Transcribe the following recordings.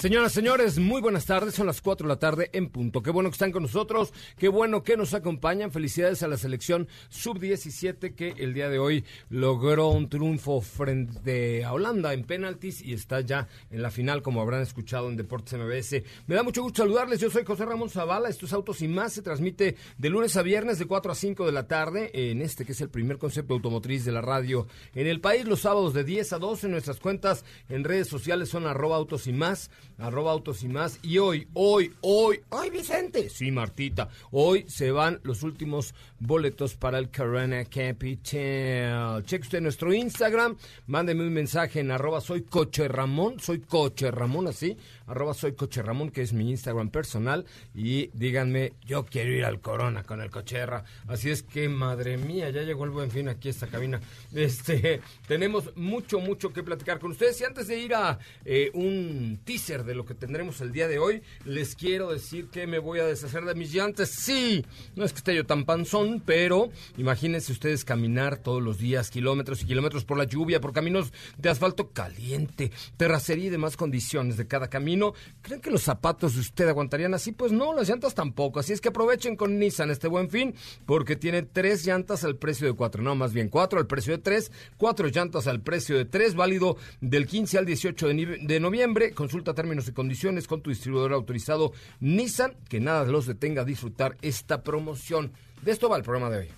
Señoras, señores, muy buenas tardes. Son las 4 de la tarde en punto. Qué bueno que están con nosotros. Qué bueno que nos acompañan. Felicidades a la selección sub-17 que el día de hoy logró un triunfo frente a Holanda en penaltis y está ya en la final, como habrán escuchado en Deportes MBS. Me da mucho gusto saludarles. Yo soy José Ramón Zavala. Estos Autos y Más se transmite de lunes a viernes de 4 a 5 de la tarde en este que es el primer concepto automotriz de la radio en el país. Los sábados de 10 a 12 en nuestras cuentas en redes sociales son arroba Autos y Más arroba autos y más. Y hoy, hoy, hoy, hoy Vicente, sí Martita, hoy se van los últimos boletos para el Corona Capital. Cheque usted nuestro Instagram, mándeme un mensaje en arroba soy coche Ramón, soy coche Ramón así, arroba soy coche Ramón, que es mi Instagram personal, y díganme, yo quiero ir al Corona con el cocherra. Así es que, madre mía, ya llegó el buen fin aquí a esta cabina. Este, tenemos mucho, mucho que platicar con ustedes. Y antes de ir a eh, un teaser de lo que tendremos el día de hoy, les quiero decir que me voy a deshacer de mis llantas. Sí, no es que esté yo tan panzón, pero imagínense ustedes caminar todos los días, kilómetros y kilómetros por la lluvia, por caminos de asfalto caliente, terracería y demás condiciones de cada camino. ¿Creen que los zapatos de usted aguantarían así? Pues no, las llantas tampoco. Así es que aprovechen con Nissan este buen fin, porque tiene tres llantas al precio de cuatro, no, más bien cuatro al precio de tres, cuatro llantas al precio de tres, válido del 15 al 18 de, de noviembre. Consulta términos y condiciones con tu distribuidor autorizado Nissan, que nada los detenga a disfrutar esta promoción. De esto va el programa de hoy.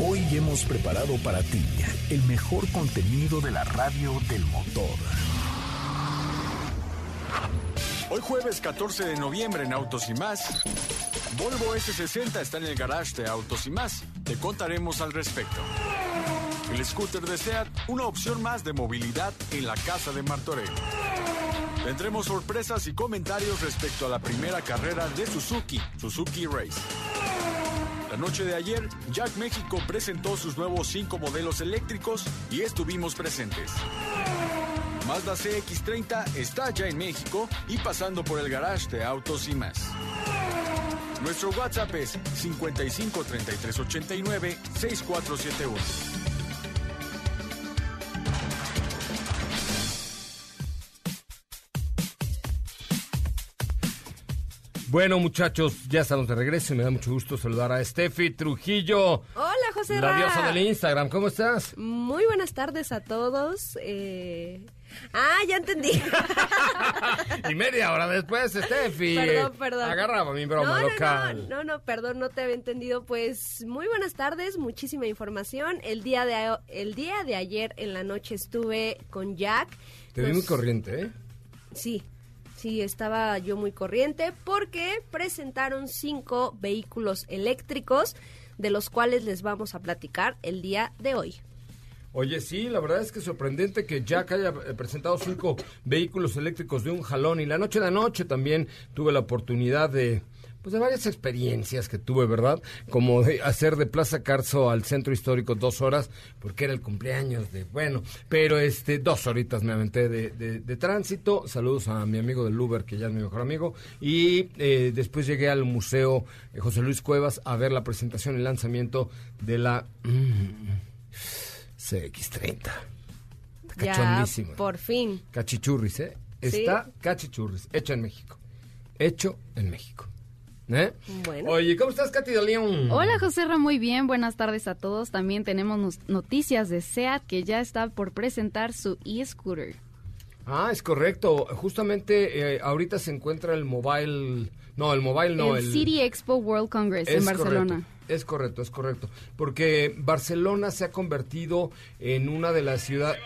Hoy hemos preparado para ti el mejor contenido de la radio del motor. Hoy jueves 14 de noviembre en Autos y más. Volvo S60 está en el garage de Autos y más. Te contaremos al respecto. El scooter de SEAT, una opción más de movilidad en la casa de Martorell. Tendremos sorpresas y comentarios respecto a la primera carrera de Suzuki, Suzuki Race. La noche de ayer, Jack México presentó sus nuevos cinco modelos eléctricos y estuvimos presentes. Mazda CX30 está ya en México y pasando por el garage de autos y más. Nuestro WhatsApp es 55 33 89 6471. Bueno, muchachos, ya estamos de regreso y me da mucho gusto saludar a Steffi Trujillo. Hola, José La Ra. diosa del Instagram, ¿cómo estás? Muy buenas tardes a todos. eh, Ah, ya entendí. y media hora después, Steffi. Perdón, perdón. Agarraba mi broma no, no, local. No, no, no, perdón, no te había entendido. Pues muy buenas tardes, muchísima información. El día de, el día de ayer en la noche estuve con Jack. Te vi Nos- muy corriente, ¿eh? Sí, sí, estaba yo muy corriente porque presentaron cinco vehículos eléctricos de los cuales les vamos a platicar el día de hoy. Oye, sí, la verdad es que sorprendente que Jack haya eh, presentado cinco vehículos eléctricos de un jalón y la noche de anoche también tuve la oportunidad de pues de varias experiencias que tuve, ¿verdad? Como de hacer de Plaza Carso al centro histórico dos horas, porque era el cumpleaños de, bueno, pero este, dos horitas me aventé de, de- de tránsito. Saludos a mi amigo del Uber, que ya es mi mejor amigo. Y eh, después llegué al Museo eh, José Luis Cuevas a ver la presentación y lanzamiento de la mm, CX30. Ya, Cachondísimo. por fin. Cachichurris, ¿eh? Sí. Está cachichurris, hecho en México. Hecho en México. ¿Eh? Bueno. Oye, ¿cómo estás, Katy de León? Hola José Ra, muy bien, buenas tardes a todos. También tenemos noticias de SEAT que ya está por presentar su e-scooter. Ah, es correcto. Justamente eh, ahorita se encuentra el mobile... No, el mobile no. el, City Expo World Congress en Barcelona. correcto, es correcto, es correcto. Porque Barcelona se ha convertido en una de las ciudades...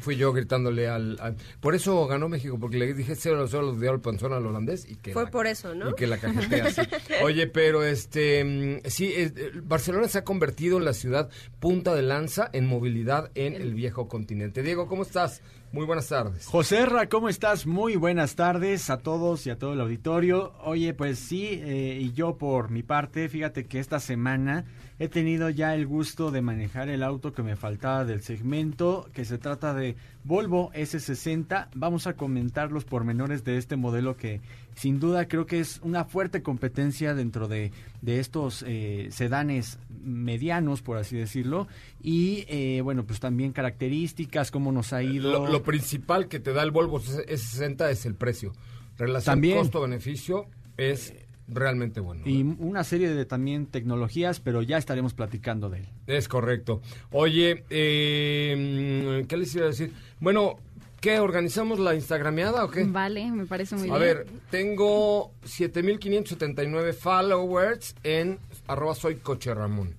Fui yo gritándole al, al- Por eso ganó México, porque le dije cero cero los dio el panzón al holandés y que... Fue la- por eso, ¿no? Y que la cajetea así. Oye, pero este... mm, Sí, es- eh, Barcelona se ha convertido en la ciudad punta de lanza en movilidad en el viejo continente. Diego, ¿cómo estás? Muy buenas tardes. José Ra, ¿cómo estás? Muy buenas tardes a todos y a todo el auditorio. Oye, pues sí, eh, y yo por mi parte, fíjate que esta semana he tenido ya el gusto de manejar el auto que me faltaba del segmento, que se trata de Volvo S60. Vamos a comentar los pormenores de este modelo que sin duda creo que es una fuerte competencia dentro de, de estos eh, sedanes medianos, por así decirlo. Y eh, bueno, pues también características, cómo nos ha ido. Lo, lo principal que te da el Volvo S60 es el precio. Relación costo-beneficio es realmente bueno. Y una serie de también tecnologías, pero ya estaremos platicando de él. Es correcto. Oye, eh, ¿qué les iba a decir? Bueno, ¿qué? ¿Organizamos la Instagrameada o qué? Vale, me parece muy A bien. ver, tengo 7579 followers en arroba soy coche Ramón.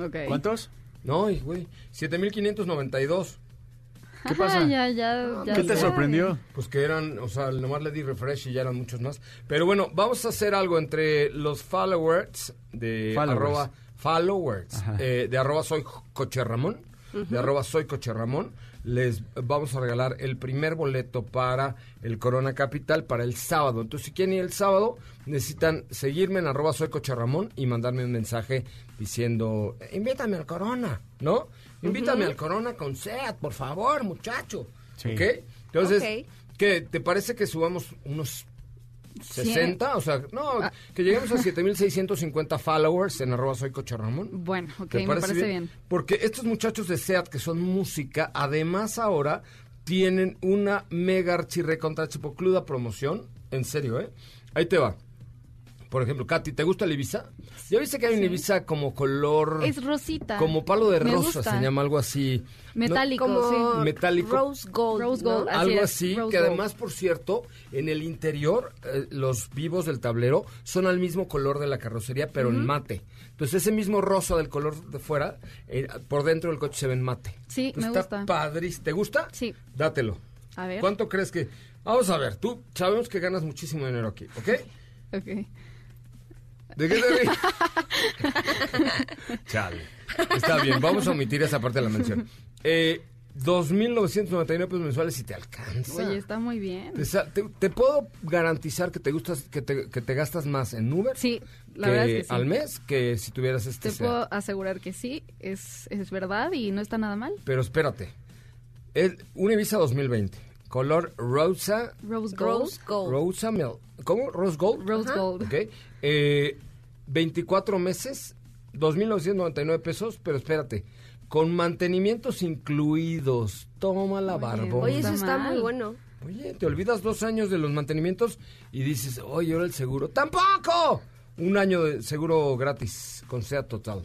Ok. ¿Cuántos? No, y, güey, 7592. ¿Qué pasa? ya, ya, ya ¿Qué te sé. sorprendió? Pues que eran, o sea, nomás le di refresh y ya eran muchos más. Pero bueno, vamos a hacer algo entre los followers de Followers. arroba followers eh, de arroba soy coche Ramón, de arroba soy coche Ramón. Les vamos a regalar el primer boleto para el Corona Capital para el sábado. Entonces, si quieren ir el sábado, necesitan seguirme en arroba soy coche Ramón y mandarme un mensaje diciendo, invítame al Corona, ¿no? Invítame al Corona con SEAT, por favor, muchacho. Sí. ¿Ok? Entonces. ¿qué? ¿Te parece que subamos unos 60? O sea, no, Ah. que lleguemos a 7650 followers en arroba soy Coche Ramón. Bueno, ok, ¿Te me parece bien. Porque estos muchachos de SEAT que son música, además ahora tienen una mega archirrecontra chipocluda promoción. En serio, ¿eh? Ahí te va. Por ejemplo, Katy, ¿te gusta el Ibiza? ¿Ya viste que hay un Sí. Ibiza como color... Es rosita. Como palo de Me rosa, gusta. se llama algo así. ¿no? Metálico, Como sí. Metálico. Rose Gold. Rose ¿no? Gold. Así algo así, Rose que Gold. además, por cierto, en el interior, eh, los vivos del tablero son al mismo color de la carrocería, pero en mate. Entonces, ese mismo rosa del color de fuera, eh, por dentro del coche se ve en mate. Sí, Entonces, me está gusta. padrísimo. ¿Te gusta? Sí. Dátelo. A ver. ¿Cuánto crees que...? Vamos a ver, tú sabemos que ganas muchísimo dinero aquí, ¿ok? Ok. ¿De qué te ríes? Chale. Está bien, vamos a omitir esa parte de la mención. Eh, 2.999 pesos mensuales si te alcanza. Oye, está muy bien. Te, sa- te- te puedo garantizar que te gustas, que te, que te gastas más en Uber Sí, la que verdad es que sí. al mes que si tuvieras este Te puedo asegurar que sí, es, es verdad y no está nada mal. Pero espérate. El, un Ibiza 2020. Color rosa. Rose Gold. Rose Gold. Rosa Mel. ¿Cómo? Rose Gold. Rose Ajá. Gold. Ok. Eh, 24 meses, 2.999 pesos, pero espérate, con mantenimientos incluidos. Toma la barbón. Oye, eso Está muy bueno. Oye, te olvidas dos años de los mantenimientos y dices, oye, ahora el seguro. ¡Tampoco! Un año de seguro gratis con SEAT total.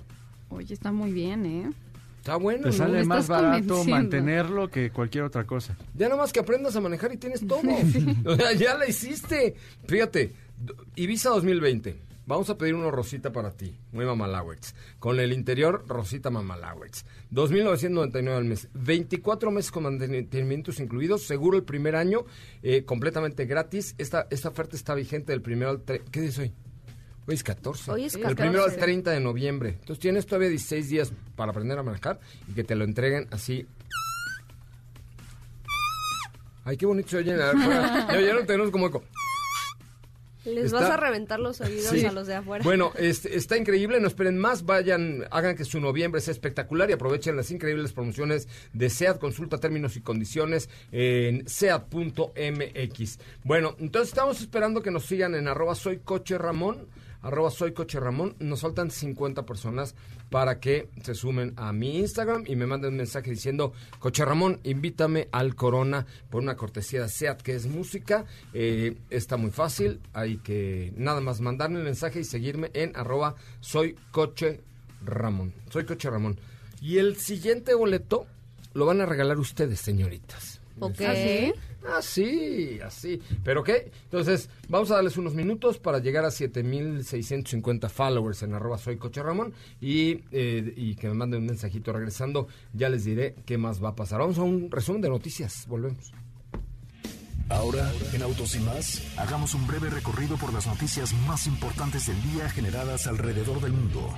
Oye, está muy bien, ¿eh? Está bueno, Te sale más barato mantenerlo que cualquier otra cosa. Ya nomás que aprendas a manejar y tienes todo. O sea, ya la hiciste. Fíjate, Ibiza 2020. Vamos a pedir uno rosita para ti, muy mamalowers. Con el interior, rosita mamalowers. 2.999 al mes. 24 meses con mantenimientos incluidos. Seguro el primer año, eh, completamente gratis. Esta, esta oferta está vigente del primero al... ¿Qué día es hoy? Hoy es 14. Hoy es El 14. primero al 30 de noviembre. Entonces tienes todavía 16 días para aprender a manejar y que te lo entreguen así Ay, qué bonito se oye. fuera. Ya oyeron, tenemos como eco. Les Está- vas a reventar los oídos Sí. a los de afuera. Bueno, este, está increíble, no esperen más, vayan, hagan que su noviembre sea espectacular y aprovechen las increíbles promociones de SEAT. Consulta términos y condiciones en seat.mx. Bueno, entonces estamos esperando que nos sigan en arroba soy coche Ramón, arroba soy coche Ramón. Nos faltan 50 personas para que se sumen a mi Instagram y me manden un mensaje diciendo, coche Ramón, invítame al Corona por una cortesía de SEAT, que es música. Eh, está muy fácil, hay que nada más mandarme el mensaje y seguirme en arroba soy coche Ramón. Soy coche Ramón. Y el siguiente boleto lo van a regalar ustedes, señoritas. Ok. ¿Ah, sí? Así, así. ¿Pero qué? Entonces, vamos a darles unos minutos para llegar a 7650 followers en arroba soy coche Ramón y, eh, y que me manden un mensajito regresando. Ya les diré qué más va a pasar. Vamos a un resumen de noticias. Volvemos. Ahora, en Autos y más, hagamos un breve recorrido por las noticias más importantes del día generadas alrededor del mundo.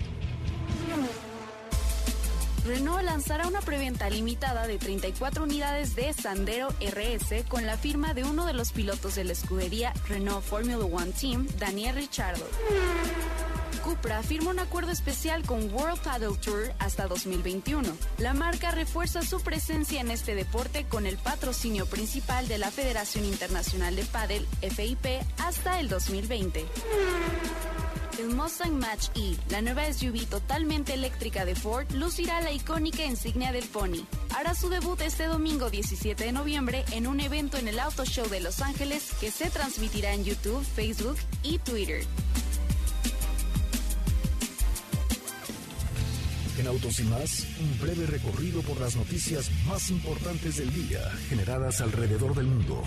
Renault lanzará una preventa limitada de 34 unidades de Sandero RS con la firma de uno de los pilotos de la escudería Renault Formula One Team, Daniel Ricciardo. Cupra firma un acuerdo especial con World Paddle Tour hasta 2021. La marca refuerza su presencia en este deporte con el patrocinio principal de la Federación Internacional de Paddle, FIP, hasta el 2020. El Mustang Mach-E, la nueva SUV totalmente eléctrica de Ford, lucirá la icónica insignia del Pony. Hará su debut este domingo 17 de noviembre en un evento en el Auto Show de Los Ángeles que se transmitirá en YouTube, Facebook y Twitter. En Autos y más, un breve recorrido por las noticias más importantes del día generadas alrededor del mundo.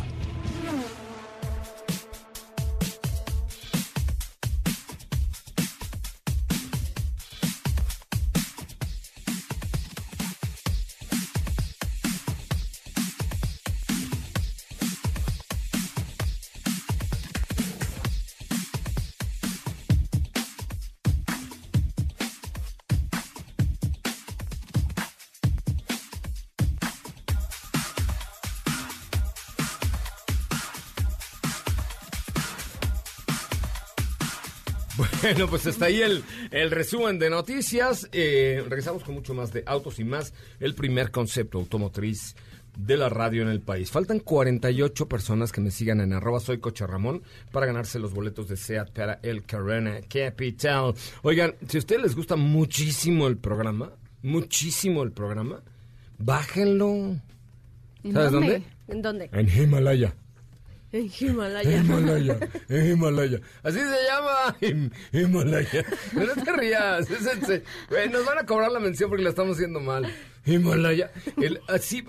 Bueno, pues está ahí el, el resumen de noticias. Eh, regresamos con mucho más de autos y más. El primer concepto automotriz de la radio en el país. Faltan 48 personas que me sigan en arroba soy coche Ramón para ganarse los boletos de SEAT para el Corona Capital. Oigan, si a ustedes les gusta muchísimo el programa, muchísimo el programa, bájenlo. ¿En ¿Sabes dónde? ¿En dónde? En Himalaya. En Himalaya. Himalaya, en Himalaya. Así se llama, Him- Himalaya. No te rías, es nos van a cobrar la mención porque la estamos haciendo mal. Himalaya. El, así,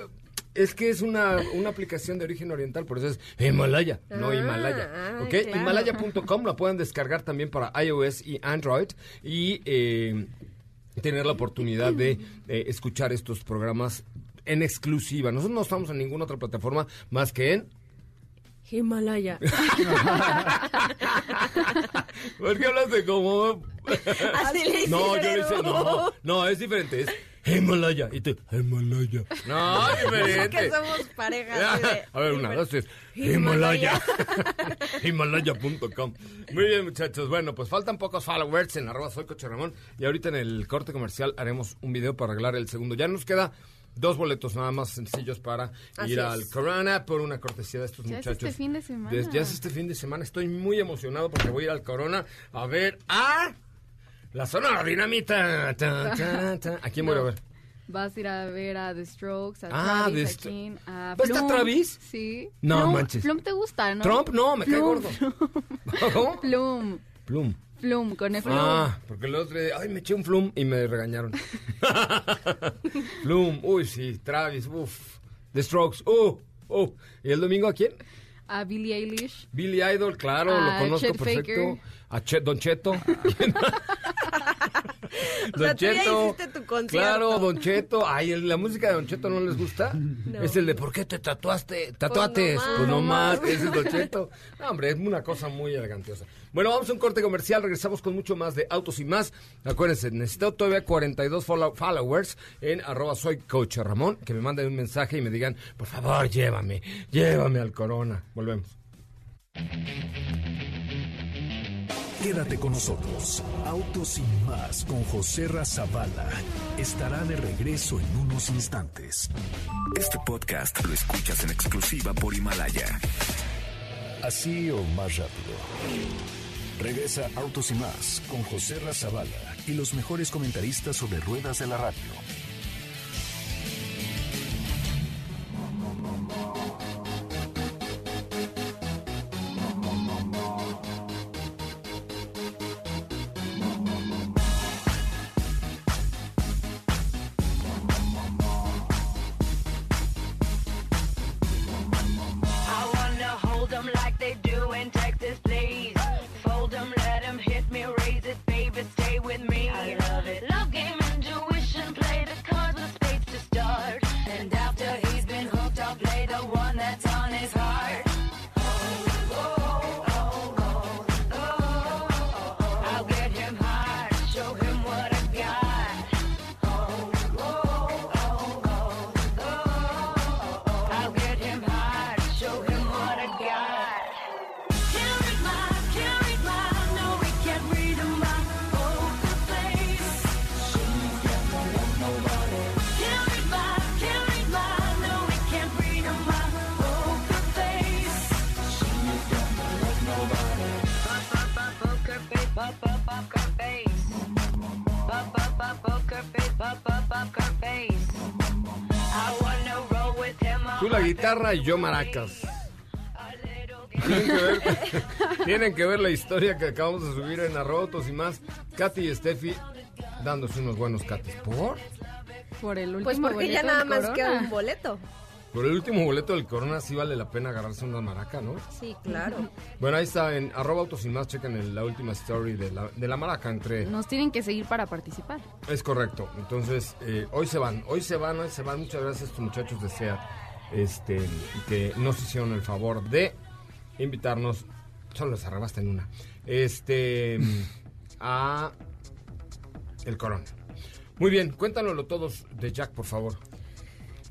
es que es una, una aplicación de origen oriental, por eso es Himalaya, no Ah, Himalaya. ah, ¿Ok? claro. Himalaya.com la pueden descargar también para iOS y Android y eh, tener la oportunidad de eh, escuchar estos programas en exclusiva. Nosotros no estamos en ninguna otra plataforma más que en Himalaya. ¿Por qué hablaste como.? Así le No, yo le hice. No, no, es diferente. Es Himalaya. Y tú, Himalaya. No, es Es que diferente. somos pareja. así de- A ver, una, dos, tres. Himalaya. Himalaya. Himalaya.com. Muy bien, muchachos. Bueno, pues faltan pocos followers en arroba soy Coche Ramón. Y ahorita en el corte comercial haremos un video para arreglar el segundo. Ya nos queda dos boletos nada más sencillos para Así ir es. al Corona por una cortesía de estos Ya es muchachos. este fin de semana. Des- ya es este fin de semana. Estoy muy emocionado porque voy a ir al Corona a ver a la Sonora Dinamita. Ta, ta, ta. ¿A quién voy a ver? Vas a ir a ver a The Strokes, a Ah, Travis, a King, a ¿Va a estar Plum. Travis? Sí. No Plum- manches. Plum te gusta, ¿no? Trump, no, me cae Plum. gordo. ¿Cómo? Plum. Plum. Plum, con F. Ah, porque el otro día, ay, me eché un flum y me regañaron. flum, uy, sí, Travis, uff. The Strokes, uh, uh. ¿Y el domingo a quién? A Billie Eilish. Billy Idol, claro, A lo conozco Chet perfecto. Faker. A Chet, Don Cheto. O sea, tú ya hiciste tu concierto. Claro, Don Cheto. Ay, la música de Don Cheto no les gusta. Es el de ¿por qué te tatuaste? Tatuates. Pues no Pues no más. Ese es Don Cheto. No, hombre, es una cosa muy elegantiosa. Bueno, vamos a un corte comercial. Regresamos con mucho más de autos y más. Acuérdense, necesito todavía 42 follow- followers en arroba soy coach Ramón. Que me manden un mensaje y me digan, por favor, llévame, llévame al Corona. Volvemos. Quédate con nosotros. Autos sin más con José Razabala estará de regreso en unos instantes. Este podcast lo escuchas en exclusiva por Himalaya. Así o más rápido. Regresa Autos y más con José Razabala y los mejores comentaristas sobre ruedas de la radio. La guitarra y yo maracas. Tienen que, ver, tienen que ver la historia que acabamos de subir en Arrotos y más. Katy y Steffi dándose unos buenos cates. ¿Por? Por el último Pues porque ya boleto nada más Corona. queda un boleto. Por el último boleto del Corona sí vale la pena agarrarse una maraca, ¿no? Sí, claro. Bueno, ahí está en arroba autos y más, chequen el- la última story de la, de la maraca entre... Nos tienen que seguir para participar. Es correcto. Entonces, eh, hoy se van, hoy se van, hoy se van. Muchas gracias a estos muchachos de SEAT este, que nos hicieron el favor de invitarnos. Solo les arrebaste en una. Este, a el Corona. Muy bien, cuéntanoslo todos de Jack, por favor.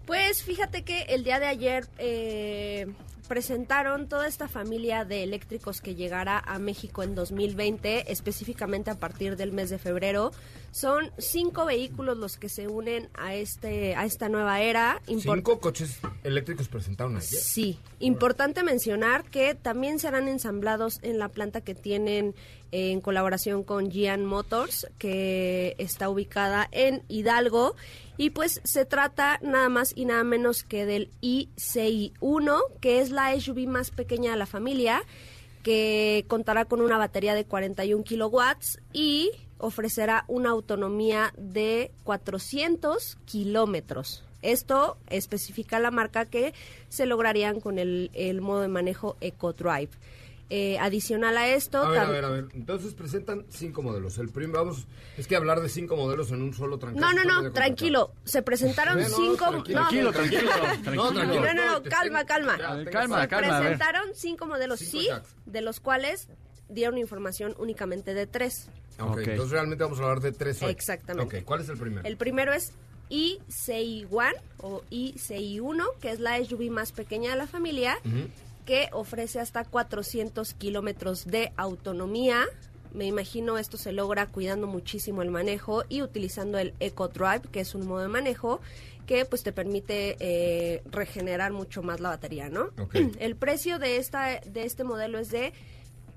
Pues fíjate que el día de ayer eh, presentaron toda esta familia de eléctricos que llegará a México en 2020, específicamente a partir del mes de febrero. Son cinco vehículos los que se unen a este a esta nueva era. Import- Cinco coches eléctricos presentaron ayer. Sí, importante mencionar que también serán ensamblados en la planta que tienen eh, en colaboración con Gian Motors, que está ubicada en Hidalgo. Y pues se trata nada más y nada menos que del i6-1, que es la SUV más pequeña de la familia, que contará con una batería de 41 kilowatts y ofrecerá una autonomía de 400 kilómetros. Esto especifica la marca que se lograrían con el, el modo de manejo EcoDrive. Eh, adicional a esto, A ver, a ver, a ver. Entonces presentan cinco modelos. El primero, vamos, es que hablar de cinco modelos en un solo trancazo. no, no, no, tranquilo. Se presentaron cinco. Tranquilo, no, Tranquilo, tranquilo, No, tranquilo. No, no, no, calma, calma. ya, ver, calma, Se calma, presentaron cinco modelos, Cinco sí, jacks. de los cuales dieron información únicamente de tres. Ok, Ok. entonces realmente vamos a hablar de tres hoy. Exactamente. Ok, ¿cuál es el primero? El primero es i6-1 o i6-1, que es la SUV más pequeña de la familia, que ofrece hasta 400 kilómetros de autonomía. Me imagino esto se logra cuidando muchísimo el manejo y utilizando el Eco Drive, que es un modo de manejo que pues te permite eh, regenerar mucho más la batería, ¿no? El precio de esta de este modelo es de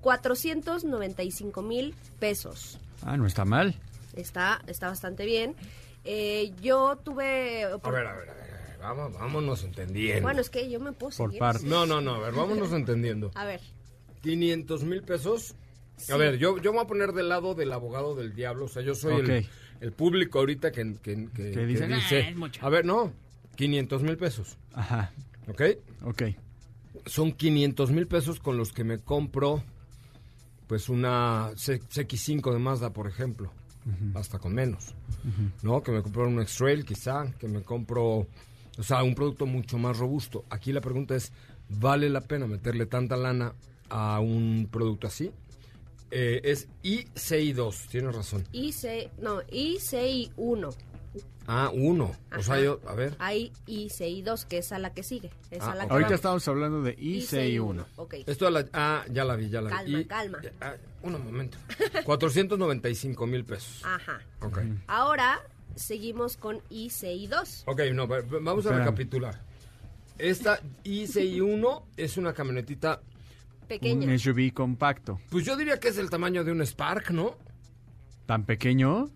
495 mil pesos. Ah, no está mal. Está, está bastante bien. Eh, yo tuve... A ver, a ver, a ver, a ver, Vamos, vámonos entendiendo. Bueno, es que yo me puedo Por seguir. parte. No, no, no, a ver, vámonos entendiendo. A ver, 500 mil pesos. Sí. A ver, yo, yo me voy a poner del lado del abogado del diablo. O sea, yo soy el, público ahorita que, que, que- que dicen, dice... "Ah, mucho". A ver, no, 500 mil pesos, Ajá, ¿ok? ok. Son 500 mil pesos con los que me compro, pues, una C- CX5 de Mazda, por ejemplo. Hasta con menos. ¿No? Que me compro un X-Trail, quizá. Que me compro, o sea, un producto mucho más robusto. Aquí la pregunta es, ¿vale la pena meterle tanta lana a un producto así? Eh, es ICI2, tienes razón. IC, no, ICI1. Ah, uno. O sea, yo, a ver. Hay ICI2, que es a la que sigue. Es Ah, a la ok. que Ahorita vamos. estamos hablando de ICI1. Ok. Esto de la, ah, ya la vi, ya la vi. Calma, calma. ah, un momento. 495 mil pesos. Ajá. Ok. Ahora seguimos con ICI2. Ok, no, va- va- vamos a Espera. recapitular. Esta ICI1 es una camionetita, Pequeña. Un SUV compacto. pues yo diría que es el tamaño de un Spark, ¿no? ¿Tan pequeño?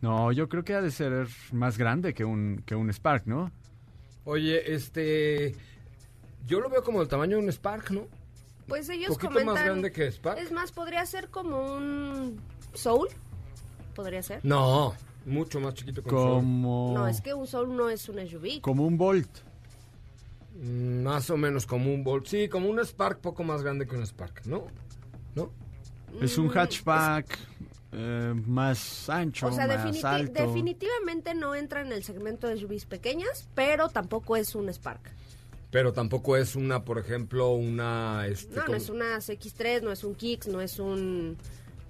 No, yo creo que ha de ser más grande que un, que un Spark, ¿no? Oye, este... Yo lo veo como el tamaño de un Spark, ¿no? Pues ellos Poquito comentan... más grande que Spark. Es más, podría ser como un Soul. Podría ser. No, mucho más chiquito que un Soul. Como, No, es que un Soul no es un SUV. como un Bolt. Mm, Más o menos como un Bolt. Sí, como un Spark poco más grande que un Spark, ¿no? ¿No? Es un hatchback eh, más ancho, O sea, más definiti- alto. definitivamente no entra en el segmento de SUVs pequeñas, pero tampoco es un Spark. Pero tampoco es una, por ejemplo, una... Este, No, no es una CX3, no es un Kicks, no es un...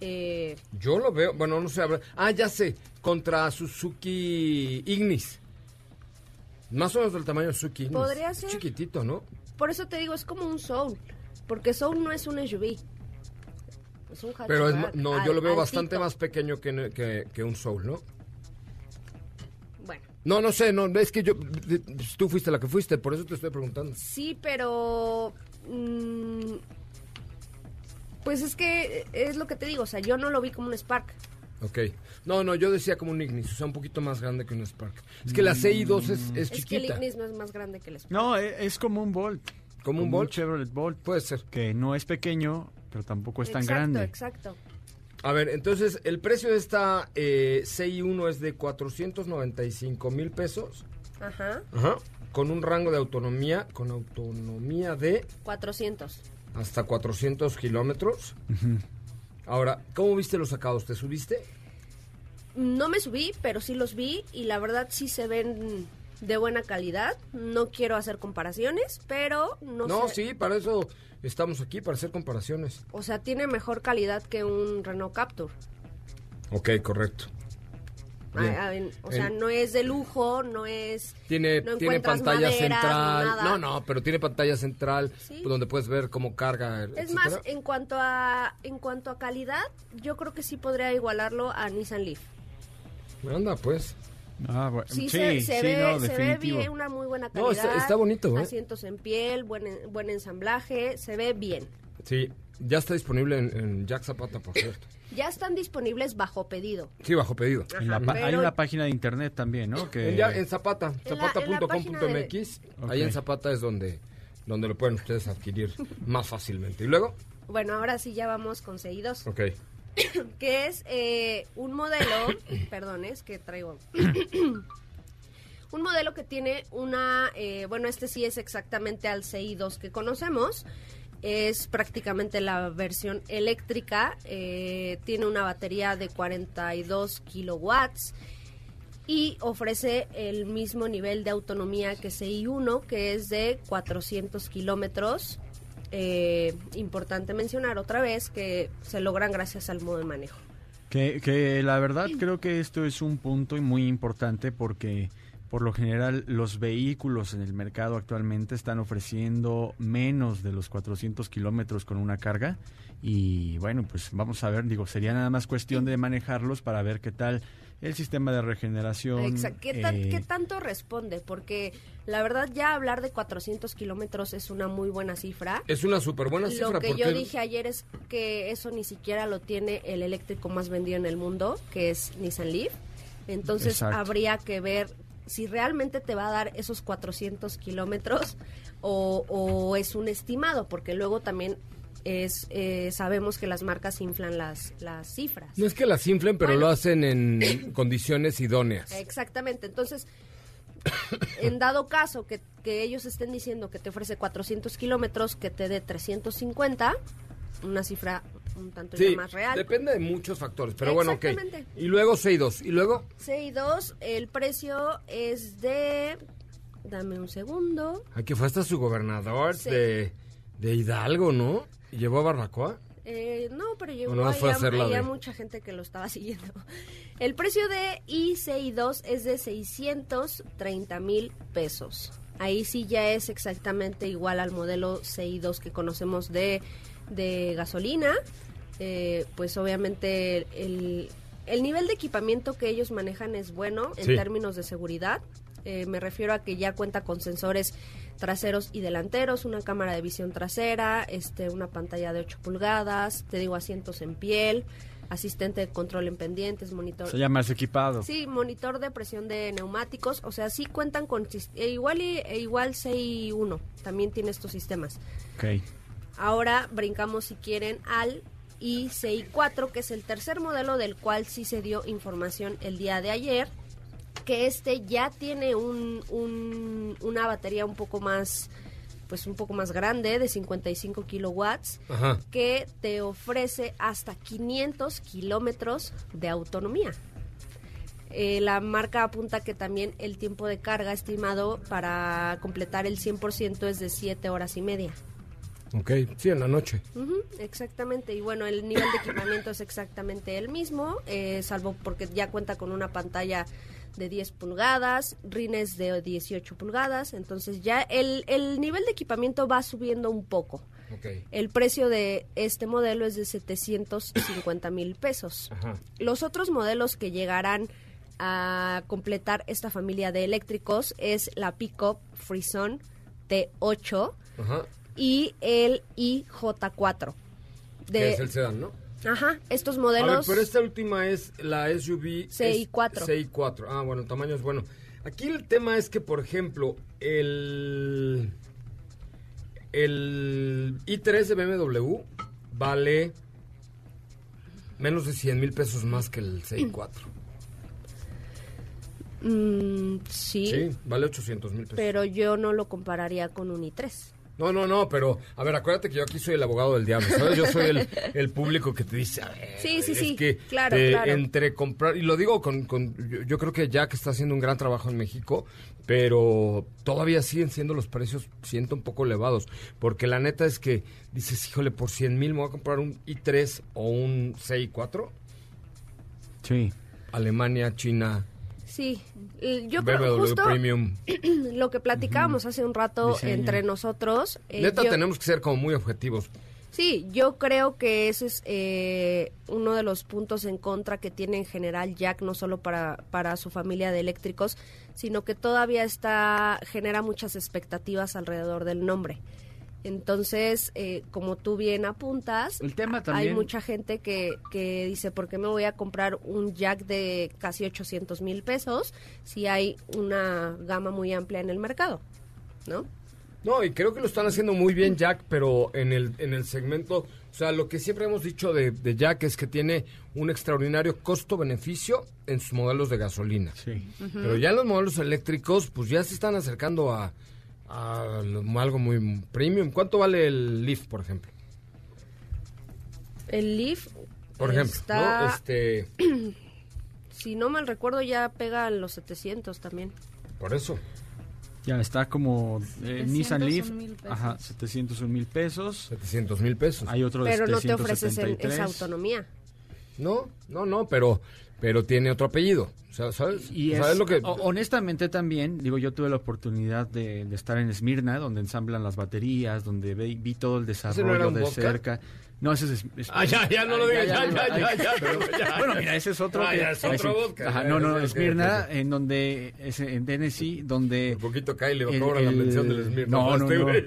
eh, Yo lo veo, bueno, no sé. Ah, ya sé, contra Suzuki Ignis. Más o menos del tamaño de Suzuki Ignis. Podría Es ser. Chiquitito, ¿no? por eso te digo, es como un Soul. Porque Soul no es un SUV. Es un. Pero es, no, yo lo veo bastante más pequeño que, que, que un Soul, ¿no? Bueno, No, no sé, no, es que yo, tú fuiste la que fuiste, por eso te estoy preguntando. sí, pero... mm, pues es que es lo que te digo, o sea, yo no lo vi como un Spark. Ok. No, no, yo decía como un Ignis, o sea, un poquito más grande que un Spark. Es que la CI2 es, es Es que el chiquita. Ignis no es más grande que el Spark. No, e- es, como un Bolt. ¿Como un Bolt? Chevrolet Bolt. Puede ser. Que no es pequeño, pero tampoco es tan exacto, grande. exacto. A ver, entonces, el precio de esta eh, CI1 es de 495 mil pesos. Ajá, Ajá. Con un rango de autonomía, con autonomía de 400. hasta 400 kilómetros. Ahora, ¿cómo viste los sacados? ¿Te subiste? No me subí, pero sí los vi y la verdad sí se ven de buena calidad. No quiero hacer comparaciones, pero no, No, sé. sí, para eso estamos aquí, para hacer comparaciones. O sea, tiene mejor calidad que un Renault Captur. Ok, correcto. Ah, o sea, En- no es de lujo, no es... Tiene, no tiene pantalla maderas central. nada. No, no, pero tiene pantalla central Sí. donde puedes ver cómo carga. Es etcétera. más, en cuanto a en cuanto a calidad, yo creo que sí podría igualarlo a Nissan Leaf. Anda, pues. Ah, bueno, Sí, sí, se, se sí, ve, no, se ve bien, una muy buena No, calidad. está- está bonito, ¿eh? Asientos en piel, buen, buen ensamblaje, se ve bien. Sí, ya está disponible en, en Jack Zapata, por cierto. Ya están disponibles bajo pedido. Sí, bajo pedido. Ajá, Hay una página de internet también, ¿no? Que En, ya- en Zapata, zapata.com.mx. Ahí en Zapata es donde, donde lo pueden ustedes adquirir más fácilmente. Y luego, Bueno, ahora sí ya vamos con seguidos, ok. que es eh, un modelo, perdón, es que traigo un modelo que tiene una, eh, bueno, este sí es exactamente al CI2 que conocemos, es prácticamente la versión eléctrica, eh, tiene una batería de 42 kilowatts y ofrece el mismo nivel de autonomía que CI1, que es de 400 kilómetros. Eh, importante mencionar otra vez que se logran gracias al modo de manejo. Que, que la verdad creo que esto es un punto muy importante porque por lo general los vehículos en el mercado actualmente están ofreciendo menos de los 400 kilómetros con una carga y bueno pues vamos a ver digo sería nada más cuestión de manejarlos para ver qué tal el sistema de regeneración Exacto. ¿Qué, tan- eh, qué tanto responde? Porque la verdad ya hablar de 400 kilómetros es una muy buena cifra. Es una súper buena Lo cifra que porque yo dije ayer es que eso ni siquiera lo tiene el eléctrico más vendido en el mundo, que es Nissan Leaf. Entonces Exacto. habría que ver si realmente te va a dar esos 400 kilómetros o, o es un estimado, porque luego también es eh, sabemos que las marcas inflan las, las cifras. no es que las inflen, pero Bueno. lo hacen en condiciones idóneas. Exactamente, entonces, en dado caso que, que ellos estén diciendo que te ofrece 400 kilómetros, que te dé 350, una cifra un tanto Sí, ya más real. depende de muchos factores, pero bueno, ok. Y luego CI2, y luego CI2, el precio es de... Dame un segundo. aquí fue hasta su gobernador Sí. de, de Hidalgo, ¿no? Llevó a Barbacoa. Eh, no, pero llegó O nomás ahí fue a a- hacer la ahí a de- mucha gente que lo estaba siguiendo. El precio de ICI2 es de 630 mil pesos. Ahí sí ya es exactamente igual al modelo CI2 que conocemos de, de gasolina. Eh, pues obviamente el, el nivel de equipamiento que ellos manejan es bueno en Sí. términos de seguridad. Eh, me refiero a que ya cuenta con sensores traseros y delanteros, una cámara de visión trasera, este, una pantalla de 8 pulgadas, te digo asientos en piel, asistente de control en pendientes, monitor. Se llama equipado. Sí, monitor de presión de neumáticos, o sea, sí cuentan con e igual y, e igual CI1 también tiene estos sistemas. Ok. Ahora brincamos si quieren al ICI4, que es el tercer modelo del cual sí se dio información el día de ayer, que este ya tiene un, un- una batería un poco más pues un poco más grande de 55 kilowatts Ajá. que te ofrece hasta 500 kilómetros de autonomía. Eh, la marca apunta que también el tiempo de carga estimado para completar el 100% es de 7 horas y media. Ok, sí, en la noche. Exactamente, y bueno, el nivel de equipamiento es exactamente el mismo, eh, salvo porque ya cuenta con una pantalla de 10 pulgadas, rines de 18 pulgadas, entonces ya el, el nivel de equipamiento va subiendo un poco. El precio de este modelo es de 750 mil pesos. Ajá. Los otros modelos que llegarán a completar esta familia de eléctricos es la Pickup Frison T8 Ajá. y el IJ4. Que De, es el sedán, ¿no? Ajá, estos A ver, modelos. pero esta última es la SUV CI4. es CI4. Ah, bueno, el tamaño es bueno. Aquí el tema es que, por ejemplo, el el i3 de BMW vale menos de 100 mil pesos más que el CI4. Mm, sí, Sí, vale 800 mil pesos. pero yo no lo compararía con un i3. No, no, no, pero a ver, acuérdate que yo aquí soy el abogado del diablo, ¿sabes? Yo soy el, el público que te dice, a ver, Sí, sí, es sí, que claro, eh, claro. entre comprar, y lo digo con, con yo, yo creo que Jack está haciendo un gran trabajo en México, pero todavía siguen siendo los precios, siento un poco elevados, porque la neta es que dices, híjole, por 100 mil me voy a comprar un i3 o un CI4, Sí. Alemania, China, Sí, eh, yo creo justo Premium. lo que platicábamos hace un rato Diseño. entre nosotros. eh, Neta, yo- tenemos que ser como muy objetivos. Sí, yo creo que ese es eh, uno de los puntos en contra que tiene en general Jack, no solo para, para su familia de eléctricos, sino que todavía está genera muchas expectativas alrededor del nombre. Entonces, eh, como tú bien apuntas, El tema hay mucha gente que, que dice, ¿por qué me voy a comprar un Jack de casi 800 mil pesos si hay una gama muy amplia en el mercado? ¿No? No, y creo que lo están haciendo muy bien Jack, pero en el, en el segmento, o sea, lo que siempre hemos dicho de, de Jack es que tiene un extraordinario costo-beneficio en sus modelos de gasolina. Sí. Pero ya en los modelos eléctricos, pues ya se están acercando a, a algo muy premium. ¿Cuánto vale el Leaf, por ejemplo? El Leaf Por ejemplo, está... ¿no? Este, Si no mal recuerdo, ya pega a los 700 también. por eso. Ya está como eh, Nissan Leaf. 701,000 pesos. Ajá, 701 mil pesos. 700 mil pesos. Hay otro de Pero no te ofreces en- 773. esa autonomía. No, no, no, pero, pero tiene otro apellido. O sea, ¿sabes? Y O sea, es, es lo que... honestamente también, digo, yo tuve la oportunidad de, de estar en Esmirna, donde ensamblan las baterías, donde ve- vi todo el desarrollo no era un de vodka? cerca. No, ese es... es- Ah, ya, ya, no lo digas, ya, ya, ya, ya, pero- ya. Bueno, mira, ese es otro... Ah, ya, es otro vodka. Ajá, no, no, Esmirna, en donde, es en Tennessee, donde... Un poquito me el- cobran la mención del Esmirna. No, no, Este, no. güey.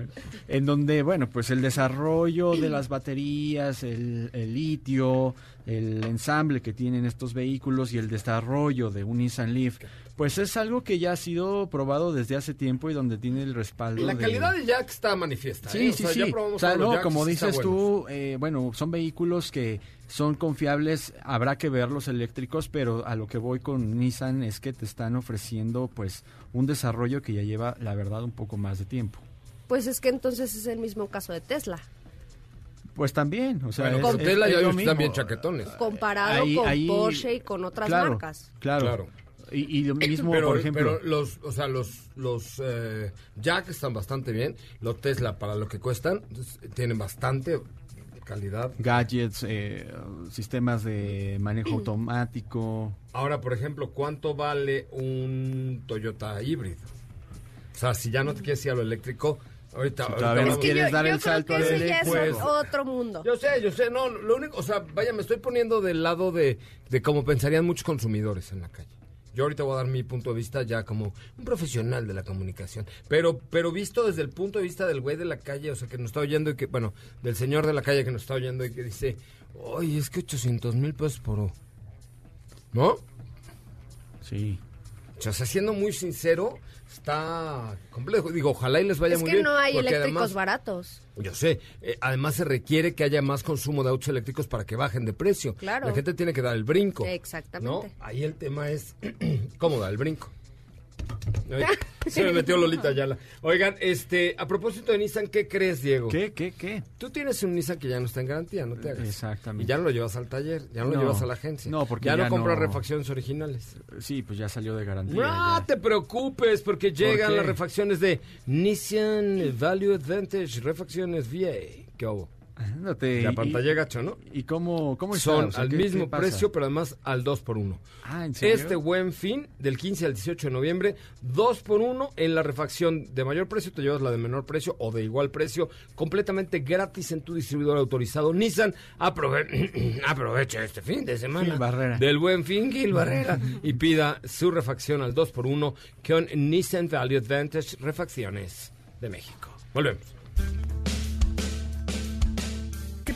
en donde, bueno, pues el desarrollo de las baterías, el, el litio, el ensamble que tienen estos vehículos y el desarrollo de un Nissan Leaf, pues es algo que ya ha sido probado desde hace tiempo y donde tiene el respaldo. La de- calidad de Jack está manifiesta. Sí, ¿eh? O sí, sea, sí. Ya O sea, no, como dices bueno. tú, eh, bueno, son vehículos que son confiables, habrá que ver los eléctricos, pero a lo que voy con Nissan es que te están ofreciendo pues un desarrollo que ya lleva, la verdad, un poco más de tiempo. Pues es que entonces es el mismo caso de Tesla. Pues también, o sea, Bueno, es- con es- Tesla es ya están bien chaquetones. Comparado Ahí- con ahí- Porsche y con otras claro, marcas. Claro. Claro. Y, y lo mismo, pero, por ejemplo, pero los, o sea, los, los eh, Jack están bastante bien. Los Tesla, para lo que cuestan, pues, tienen bastante calidad. gadgets, eh, sistemas de manejo automático. Ahora, por ejemplo, ¿cuánto vale un Toyota híbrido? O sea, si ya no te quieres ir a lo eléctrico, ahorita... Si ahorita hablamos- quieres yo, dar yo el creo salto que ese ya es Pues- otro mundo. Yo sé, yo sé, no, lo único, o sea, vaya, me estoy poniendo del lado de, de cómo pensarían muchos consumidores en la calle. Yo ahorita voy a dar mi punto de vista ya como un profesional de la comunicación, pero pero visto desde el punto de vista del güey de la calle, o sea, que nos está oyendo y que, bueno, del señor de la calle que nos está oyendo y que dice, oye, es que 800 mil pesos por... ¿No? Sí. O sea, siendo muy sincero, está complejo. Digo, ojalá y les vaya Es muy que bien. no hay eléctricos además- baratos. Yo sé, eh, además se requiere que haya más consumo de autos eléctricos para que bajen de precio. Claro. La gente tiene que dar el brinco. Exactamente. ¿no? Ahí el tema es cómo da el brinco. Se me metió Lolita Ayala. Oigan, este, a propósito de Nissan, ¿qué crees, Diego? ¿Qué, qué, qué? Tú tienes un Nissan que ya no está en garantía, no te hagas. Exactamente. Y ya no lo llevas al taller, ya no, lo llevas a la agencia. No, porque ya, no compras refacciones originales. Sí, pues ya salió de garantía. No ya. te preocupes porque llegan las refacciones de Nissan Value Advantage, refacciones VA. ¿Qué hubo? Ándate, La y- pantalla gacha, ¿no? ¿Y cómo, cómo está? Son O sea, al ¿qué- mismo qué precio, pero además al 2 por 1 Ah, ¿en serio? Este buen fin, del 15 al 18 de noviembre, 2 por 1 en la refacción de mayor precio, te llevas la de menor precio o de igual precio, completamente gratis en tu distribuidor autorizado Nissan. Aprove aprovecha este fin de semana Gil Barrera. del buen fin, Gil Barrera, y pida su refacción al 2 por 1 con Nissan Value Advantage Refacciones de México. Volvemos.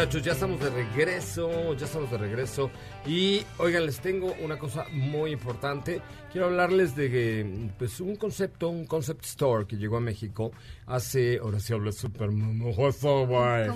Muchachos, ya estamos de regreso, ya estamos de regreso y oigan, les tengo una cosa muy importante. Quiero hablarles de pues un concepto, un concept store que llegó a México hace, ahora sí hablo súper güey.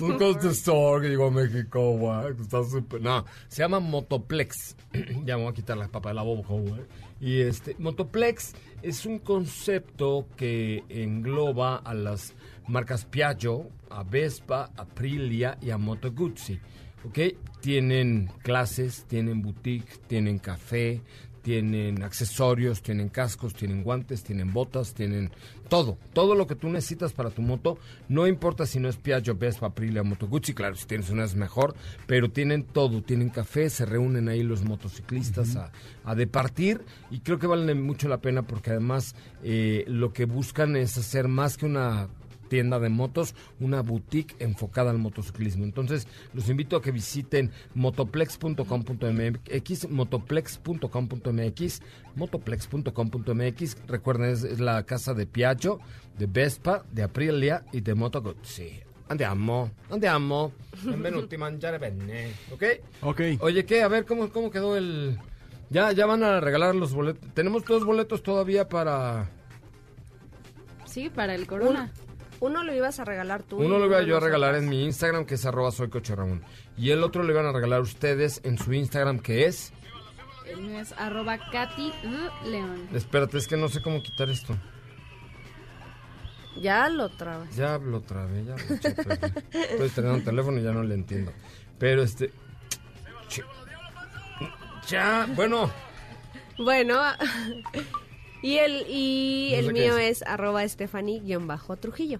Un concept store que llegó a México, güey, está súper, no, se llama Motoplex. ya me voy a quitar la papa de la boca, güey. Y este, Motoplex es un concepto que engloba a las marcas Piaggio, a Vespa, a Aprilia y a Moto Guzzi. ¿Ok? Tienen clases, tienen boutique, tienen café, tienen accesorios, tienen cascos, tienen guantes, tienen botas, tienen todo. Todo lo que tú necesitas para tu moto. No importa si no es Piaggio, Vespa, Aprilia, Moto Guzzi. Claro, si tienes una es mejor. Pero tienen todo. Tienen café, se reúnen ahí los motociclistas a, a departir. Y creo que vale mucho la pena porque además eh, lo que buscan es hacer más que una tienda de motos, una boutique enfocada al motociclismo. Entonces, los invito a que visiten motoplex.com.mx, motoplex.com.mx, motoplex.com.mx. Recuerden, es, es la casa de Piaggio, de Vespa, de Aprilia y de Moto Guzzi. Andiamo, andiamo. Benvenuti mangiare bene, ¿ok? Ok. Oye, ¿qué? A ver, ¿cómo, cómo quedó el...? Ya, ya van a regalar los boletos. Tenemos dos boletos todavía para... Sí, para el corona. Uno lo ibas a regalar tú. Uno lo iba yo a regalar en mi Instagram, que es arroba soy Coche Ramón. Y el otro lo iban a regalar ustedes en su Instagram, que es... El mío es arroba Katy. León. Espérate, es que no sé cómo quitar esto. Ya lo trabas. Ya lo trabé, ya lo. Estoy teniendo un teléfono y ya no le entiendo. Pero este... Ya, bueno, Bueno, y el, y No el sé mío es. es arroba Estefani-Trujillo.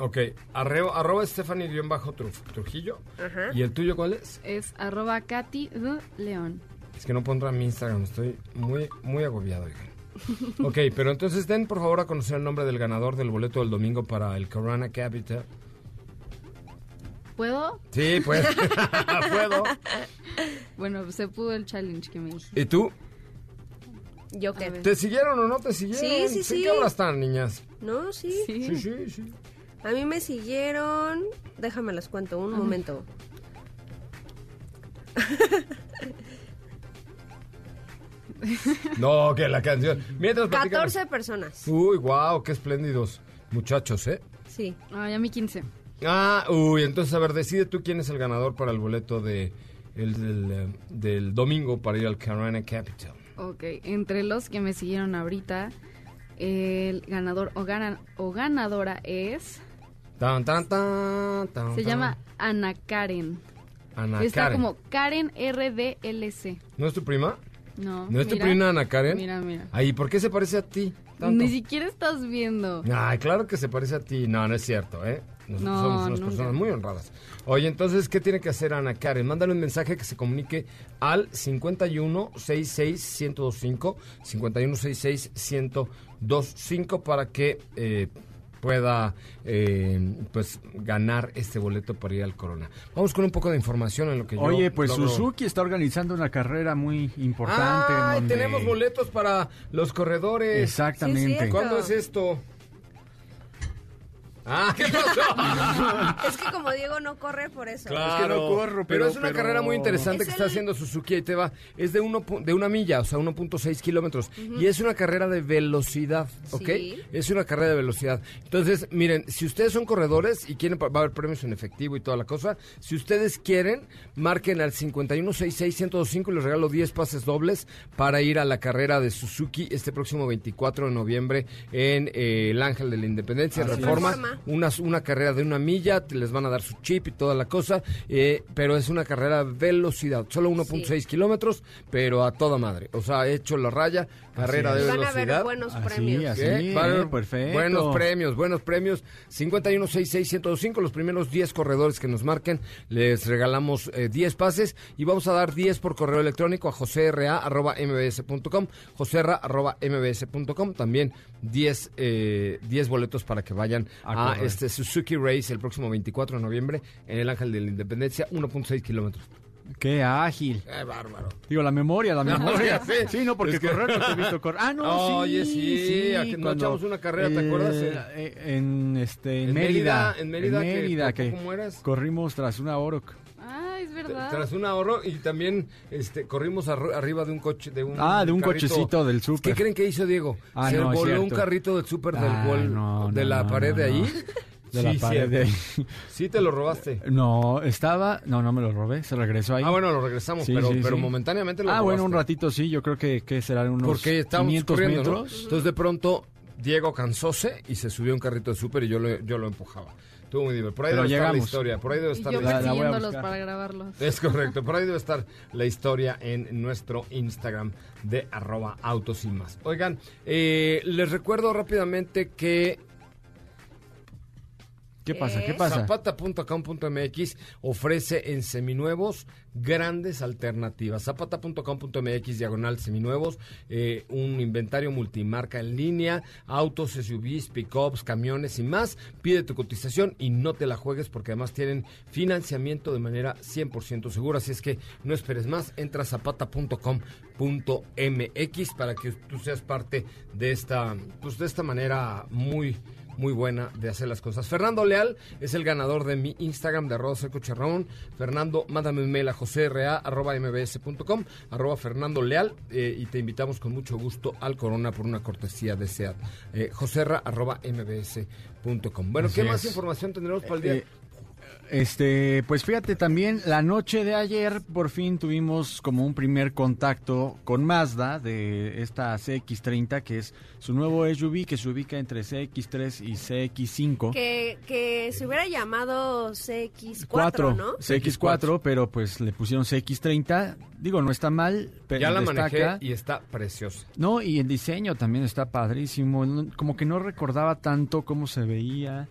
ok. Arreo, arroba Stephanie-Trujillo. Ajá. ¿Y el tuyo cuál es? Es arroba Katy. León. Es que no pondrá mi Instagram, estoy muy, muy agobiado, oigan. Ok, pero entonces den por favor a conocer el nombre del ganador del boleto del domingo para el Corona Capital. ¿Puedo? Sí, pues. Puedo. Bueno, se pudo el challenge que me dijiste. ¿Y tú? ¿Te siguieron o no te siguieron? Sí, sí, ¿En sí. qué hora están, niñas? No, sí. Sí. Sí, sí, sí. A mí me siguieron. Déjame las cuento, un momento. No, que la canción. Mientras platícame. 14 personas. Uy, wow, qué espléndidos muchachos, ¿eh? Sí. Ay, a mí 15. Ah, uy, entonces a ver, decide tú quién es el ganador para el boleto de el, del, eh, del domingo para ir al Carolina Capital. Ok, entre los que me siguieron ahorita, el ganador o, o ganadora es... Tan, tan, tan, Se llama Ana Karen. Ana Está Karen. como Karen RDLC. ¿No es tu prima? No. ¿No es tu prima Ana Karen? Mira, mira. Ay, ¿por qué se parece a ti? tanto? Ni siquiera estás viendo. Ay, claro que se parece a ti. No, no es cierto, ¿eh? Nosotros No, somos unas nunca. personas muy honradas. Oye, entonces, ¿qué tiene que hacer Ana Karen? Mándale un mensaje que se comunique al 5166-1025, 5166-1025 para que eh, pueda eh, pues ganar este boleto para ir al Corona. Vamos con un poco de información en lo que yo Oye, pues logro- Suzuki está organizando una carrera muy importante. en ¡Ay, donde- tenemos boletos para los corredores! Exactamente. Sí, es cierto. ¿Cuándo es esto? Ah, ¿qué pasó? Es que como Diego no corre por eso. Claro, Es que no corro, pero, pero- es una pero- carrera muy interesante Es que está haciendo Suzuki ahí te va. Es de uno de una milla, o sea, 1.6 kilómetros. Y es una carrera de velocidad, ¿ok? Sí. Es una carrera de velocidad. Entonces, miren, si ustedes son corredores y quieren, va a haber premios en efectivo y toda la cosa, si ustedes quieren, marquen al 5166-1025 y les regalo 10 pases dobles para ir a la carrera de Suzuki este próximo 24 de noviembre en eh, el Ángel de la Independencia, en Así es. Una, una carrera de una milla, te les van a dar su chip y toda la cosa, eh, pero es una carrera de velocidad, solo 1.6 kilómetros, pero a toda madre. O sea, he hecho la raya, carrera de Van a velocidad. haber buenos Así, premios. así. A haber eh, perfecto. Buenos premios, buenos premios. 516605, los primeros 10 corredores que nos marquen, les regalamos eh, 10 pases y vamos a dar 10 por correo electrónico a joserra.mbs.com, joserra.mbs.com, también 10, eh, 10 boletos para que vayan A a, correr. este Suzuki Race el próximo 24 de noviembre en el Ángel de la Independencia, 1.6 kilómetros. Qué ágil. ¡Qué bárbaro! Digo, la memoria, la memoria. sé. Sí, no, porque Es que- correr no te he visto correr. Ah, no, sí. Oye, sí, ¿a que no echamos una carrera, te acuerdas? eh, en, este, en, En Mérida. Mérida, en Mérida, que Mérida, por que poco mueres. corrimos tras una Oroc. Ah, es verdad. Tras un ahorro y también este corrimos arriba de un coche de un Ah, de un carrito. cochecito del ¿Qué súper. creen que hizo Diego? Ah, Se no, voló un carrito del súper del Ah, gol no, de no, la no, pared no, de ahí. no. De la Sí, pared de ahí. Sí te lo robaste. No, estaba... No, no me lo robé, se regresó ahí. Ah, bueno, lo regresamos, Sí, pero, sí, pero sí. momentáneamente lo Ah, bueno, un ratito sí, yo creo que, que serán unos Porque estábamos 500 corriendo, ¿no? metros. Entonces de pronto Diego cansóse y se subió a un carrito de súper y yo lo, yo lo empujaba. Estuvo muy divertido. Por ahí Pero debe estar la llegamos. historia. Por ahí debe Y estar yo la la- voy a para grabarlos. Es correcto, por ahí debe estar la historia en nuestro Instagram de arroba autos y más. Oigan, eh, les recuerdo rápidamente que ¿Qué pasa? ¿Qué pasa? Zapata.com.mx ofrece en seminuevos grandes alternativas. Zapata.com.mx diagonal seminuevos, eh, un inventario multimarca en línea, autos, SUVs, pickups, camiones y más. Pide tu cotización y no te la juegues porque además tienen financiamiento de manera 100% segura. Así es que no esperes más, entra a zapata.com.mx para que tú seas parte de esta, pues de esta manera muy muy buena de hacer las cosas. Fernando Leal es el ganador de mi Instagram de arroba seco charrón. Fernando, mándame un mail a joserra arroba mbs.com, arroba Fernando Leal, eh, y te invitamos con mucho gusto al Corona por una cortesía de SEAT. Eh, joserra arroba mbs.com. Bueno, ¿qué más información tendremos para el día? Eh, Este, pues fíjate también, la noche de ayer por fin tuvimos como un primer contacto con Mazda de esta CX30, que es su nuevo SUV que se ubica entre CX3 y CX5. Que, que se hubiera llamado CX4, 4, ¿no? CX4, pero pues le pusieron CX30. Digo, no está mal, pero ya la destaca. manejé y está preciosa. No, y el diseño también está padrísimo. Como que no recordaba tanto cómo se veía,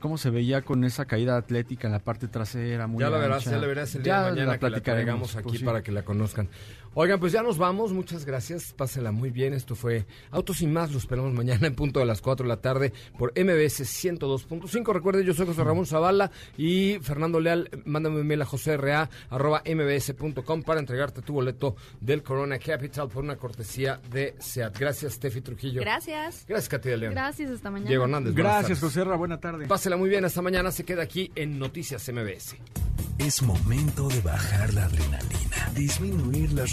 cómo se veía con esa caída atlética en la parte trasera. Muy ya la verás, ya la verás el día Ya de mañana la que la platicaremos, traigamos aquí pues sí. para que la conozcan. Oigan, pues ya nos vamos, muchas gracias, pásela muy bien, esto fue Autos y Más, lo esperamos mañana en punto de las 4 de la tarde por MBS 102.5. Recuerden, yo soy José Ramón Zavala y Fernando Leal, mándame un mail a mbs.com para entregarte tu boleto del Corona Capital por una cortesía de SEAT. Gracias, Steffi Trujillo. Gracias. Gracias, Katy de León. Gracias, hasta mañana. Diego Hernández. Gracias. José Ra, buena tarde. Pásela muy bien, hasta mañana se queda aquí en Noticias MBS. Es momento de bajar la adrenalina. disminuir las